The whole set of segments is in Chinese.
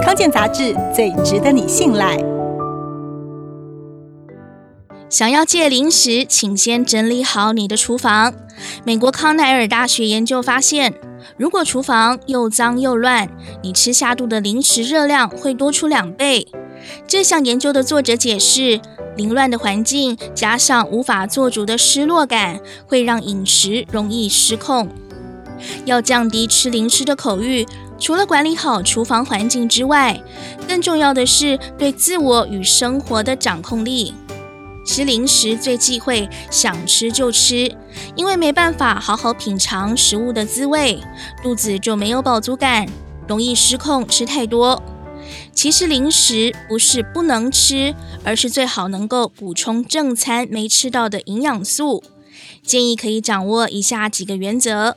康健杂志最值得你信赖。想要戒零食，请先整理好你的厨房。美国康奈尔大学研究发现，如果厨房又脏又乱，你吃下肚的零食热量会多出两倍。这项研究的作者解释，凌乱的环境加上无法做主的失落感，会让饮食容易失控。要降低吃零食的口欲，除了管理好厨房环境之外，更重要的是对自我与生活的掌控力。吃零食最忌讳想吃就吃，因为没办法好好品尝食物的滋味，肚子就没有饱足感，容易失控吃太多。其实零食不是不能吃，而是最好能够补充正餐没吃到的营养素。建议可以掌握以下几个原则：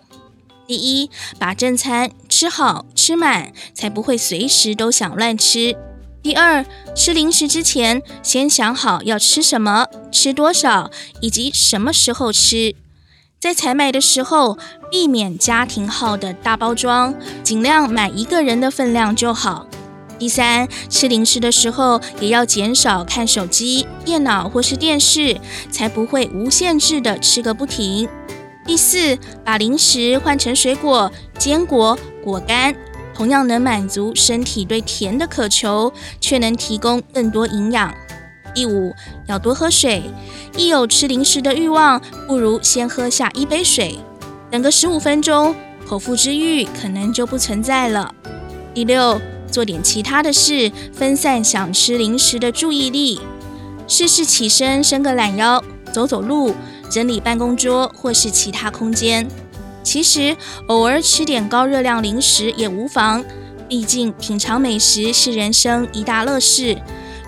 第一，把正餐吃好吃满，才不会随时都想乱吃。第二，吃零食之前，先想好要吃什么、吃多少，以及什么时候吃。在采买的时候，避免家庭号的大包装，尽量买一个人的分量就好。第三，吃零食的时候，也要减少看手机、电脑或是电视，才不会无限制的吃个不停。第四，把零食换成水果、坚果、果干。同样能满足身体对甜的渴求，却能提供更多营养。第五，要多喝水。一有吃零食的欲望，不如先喝下一杯水，等个十五分钟，口腹之欲可能就不存在了。第六，做点其他的事，分散想吃零食的注意力。试试起身伸个懒腰，走走路，整理办公桌或是其他空间。其实偶尔吃点高热量零食也无妨，毕竟品尝美食是人生一大乐事，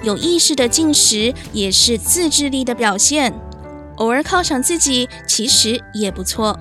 有意识的进食也是自制力的表现。偶尔犒赏自己，其实也不错。